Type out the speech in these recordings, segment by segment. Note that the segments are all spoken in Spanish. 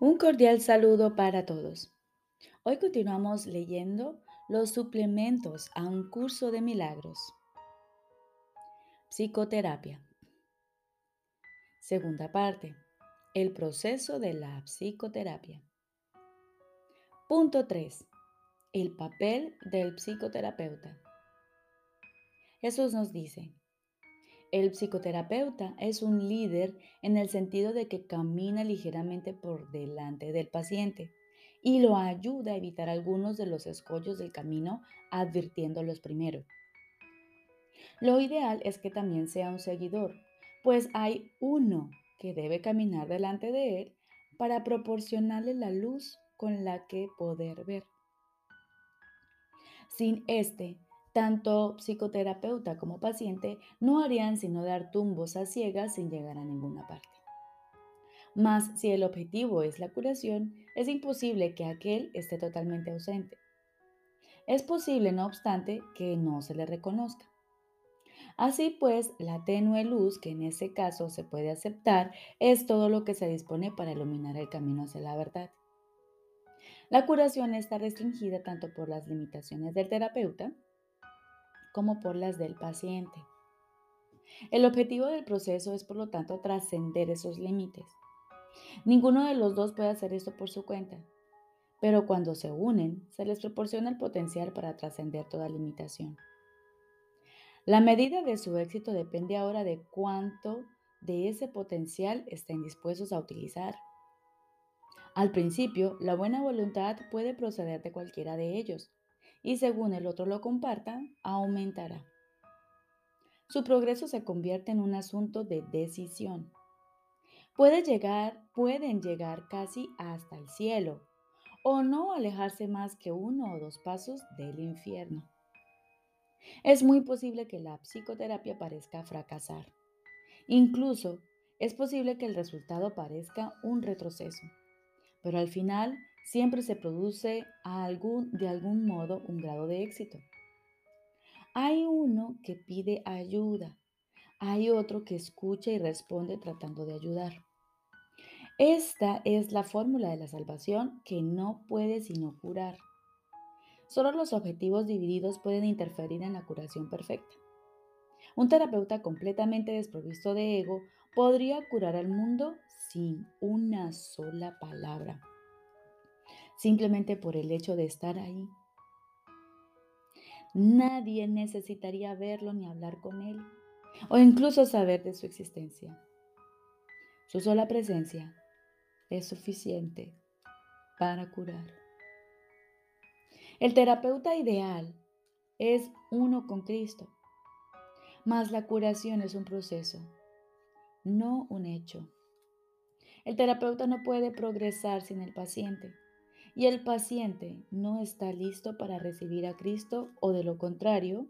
Un cordial saludo para todos. Hoy continuamos leyendo los suplementos a un curso de milagros. Psicoterapia. Segunda parte. El proceso de la psicoterapia. Punto 3. El papel del psicoterapeuta. Jesús nos dice, el psicoterapeuta es un líder en el sentido de que camina ligeramente por delante del paciente y lo ayuda a evitar algunos de los escollos del camino advirtiéndolos primero. Lo ideal es que también sea un seguidor, pues hay uno que debe caminar delante de él para proporcionarle la luz con la que poder ver. Sin este, tanto psicoterapeuta como paciente no harían sino dar tumbos a ciegas sin llegar a ninguna parte. Mas si el objetivo es la curación, es imposible que aquel esté totalmente ausente. Es posible, no obstante, que no se le reconozca. Así pues, la tenue luz que en ese caso se puede aceptar es todo lo que se dispone para iluminar el camino hacia la verdad. La curación está restringida tanto por las limitaciones del terapeuta como por las del paciente. El objetivo del proceso es, por lo tanto, trascender esos límites. Ninguno de los dos puede hacer esto por su cuenta, pero cuando se unen, se les proporciona el potencial para trascender toda limitación. La medida de su éxito depende ahora de cuánto de ese potencial estén dispuestos a utilizar. Al principio, la buena voluntad puede proceder de cualquiera de ellos, y según el otro lo comparta, aumentará. Su progreso se convierte en un asunto de decisión. Puede llegar, pueden llegar casi hasta el cielo o no alejarse más que uno o dos pasos del infierno. Es muy posible que la psicoterapia parezca fracasar. Incluso es posible que el resultado parezca un retroceso, pero al final siempre se produce de algún modo un grado de éxito. Hay uno que pide ayuda, hay otro que escucha y responde tratando de ayudar. Esta es la fórmula de la salvación que no puede sino curar. Solo los objetivos divididos pueden interferir en la curación perfecta. Un terapeuta completamente desprovisto de ego podría curar al mundo sin una sola palabra simplemente por el hecho de estar ahí. Nadie necesitaría verlo ni hablar con él, o incluso saber de su existencia. Su sola presencia es suficiente para curar. El terapeuta ideal es uno con Cristo, mas la curación es un proceso, no un hecho. El terapeuta no puede progresar sin el paciente y el paciente no está listo para recibir a Cristo o de lo contrario,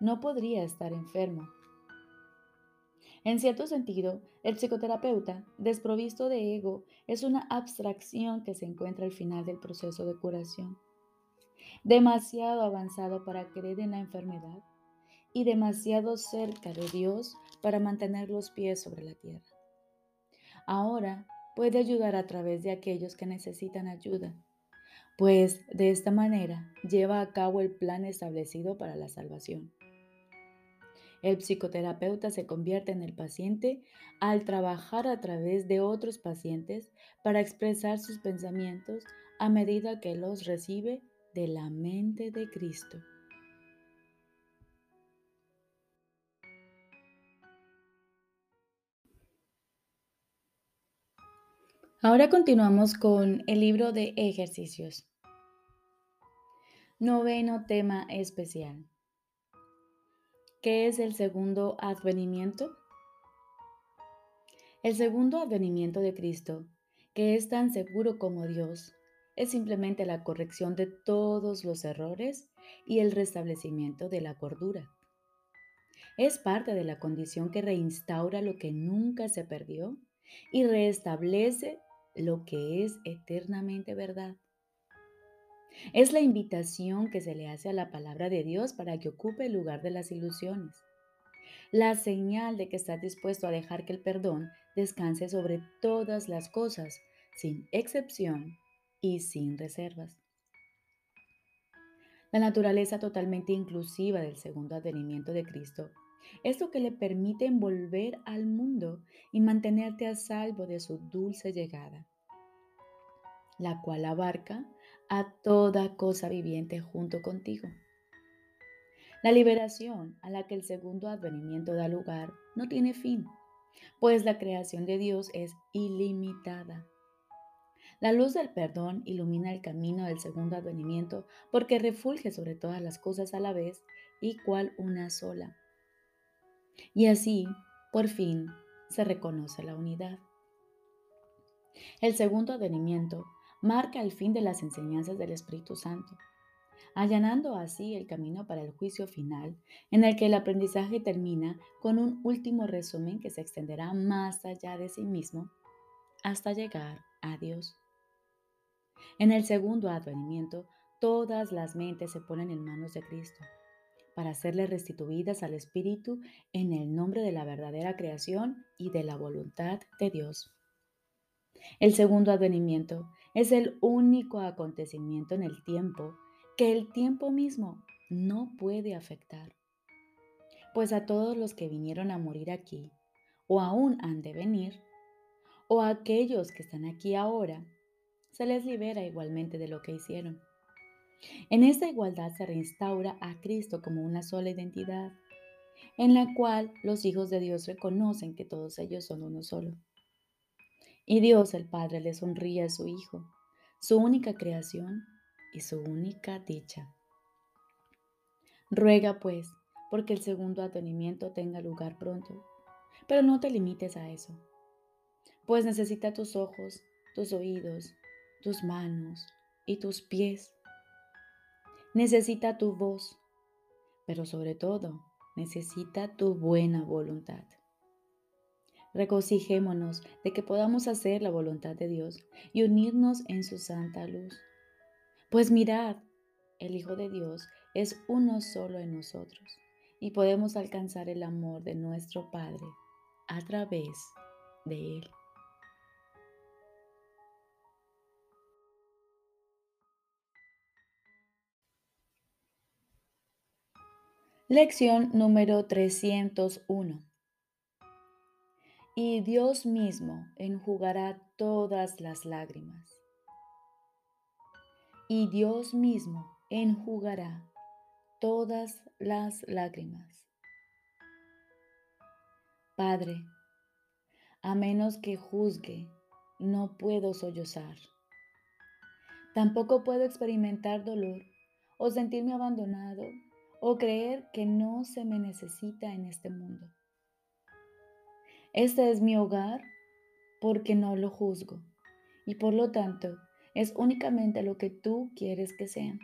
no podría estar enfermo. En cierto sentido, el psicoterapeuta, desprovisto de ego, es una abstracción que se encuentra al final del proceso de curación. Demasiado avanzado para creer en la enfermedad y demasiado cerca de Dios para mantener los pies sobre la tierra. Ahora puede ayudar a través de aquellos que necesitan ayuda, pues de esta manera lleva a cabo el plan establecido para la salvación. El psicoterapeuta se convierte en el paciente al trabajar a través de otros pacientes para expresar sus pensamientos a medida que los recibe de la mente de Cristo. Ahora continuamos con el libro de ejercicios. Noveno tema especial. ¿Qué es el segundo advenimiento? El segundo advenimiento de Cristo, que es tan seguro como Dios, es simplemente la corrección de todos los errores y el restablecimiento de la cordura. Es parte de la condición que reinstaura lo que nunca se perdió y restablece lo que es eternamente verdad. Es la invitación que se le hace a la palabra de Dios para que ocupe el lugar de las ilusiones. La señal de que estás dispuesto a dejar que el perdón descanse sobre todas las cosas, sin excepción y sin reservas. La naturaleza totalmente inclusiva del segundo advenimiento de Cristo es lo que le permite envolver al mundo y mantenerte a salvo de su dulce llegada, la cual abarca a toda cosa viviente junto contigo. La liberación a la que el segundo advenimiento da lugar no tiene fin, pues la creación de Dios es ilimitada. La luz del perdón ilumina el camino del segundo advenimiento porque refulge sobre todas las cosas a la vez y cual una sola. Y así, por fin, se reconoce la unidad. El segundo advenimiento marca el fin de las enseñanzas del Espíritu Santo, allanando así el camino para el juicio final, en el que el aprendizaje termina con un último resumen que se extenderá más allá de sí mismo hasta llegar a Dios. En el segundo advenimiento, todas las mentes se ponen en manos de Cristo para serle restituidas al Espíritu en el nombre de la verdadera creación y de la voluntad de Dios. El segundo advenimiento es el único acontecimiento en el tiempo que el tiempo mismo no puede afectar. Pues a todos los que vinieron a morir aquí, o aún han de venir, o a aquellos que están aquí ahora, se les libera igualmente de lo que hicieron. En esta igualdad se reinstaura a Cristo como una sola identidad, en la cual los hijos de Dios reconocen que todos ellos son uno solo. Y Dios el Padre le sonríe a su Hijo, su única creación y su única dicha. Ruega pues porque el segundo atenimiento tenga lugar pronto, pero no te limites a eso, pues necesita tus ojos, tus oídos, tus manos y tus pies necesita tu voz, pero sobre todo necesita tu buena voluntad. Regocijémonos de que podamos hacer la voluntad de Dios y unirnos en su santa luz. Pues mirad, el Hijo de Dios es uno solo en nosotros y podemos alcanzar el amor de nuestro Padre a través de Él. Lección número 301. Y Dios mismo enjugará todas las lágrimas. Y Dios mismo enjugará todas las lágrimas. Padre, a menos que juzgue, no puedo sollozar. Tampoco puedo experimentar dolor o sentirme abandonado o creer que no se me necesita en este mundo. Este es mi hogar porque no lo juzgo y por lo tanto es únicamente lo que tú quieres que sea.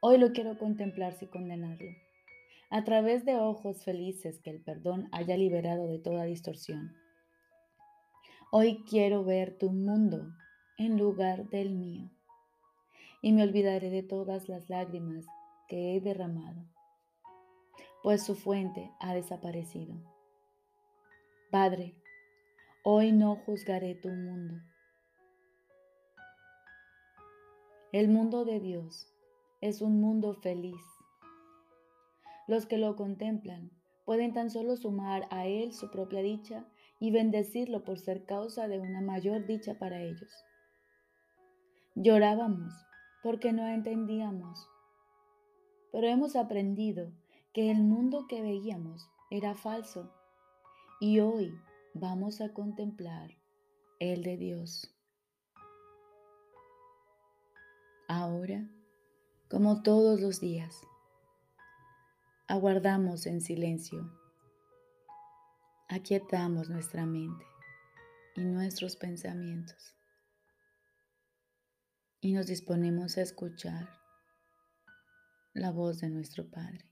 Hoy lo quiero contemplar sin condenarlo, a través de ojos felices que el perdón haya liberado de toda distorsión. Hoy quiero ver tu mundo en lugar del mío y me olvidaré de todas las lágrimas que he derramado, pues su fuente ha desaparecido. Padre, hoy no juzgaré tu mundo. El mundo de Dios es un mundo feliz. Los que lo contemplan pueden tan solo sumar a Él su propia dicha y bendecirlo por ser causa de una mayor dicha para ellos. Llorábamos porque no entendíamos pero hemos aprendido que el mundo que veíamos era falso y hoy vamos a contemplar el de Dios. Ahora, como todos los días, aguardamos en silencio, aquietamos nuestra mente y nuestros pensamientos y nos disponemos a escuchar la voz de nuestro Padre.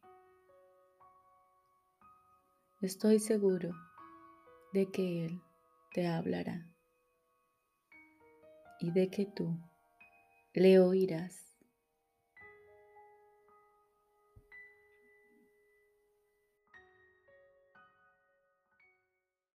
Estoy seguro de que Él te hablará y de que tú le oirás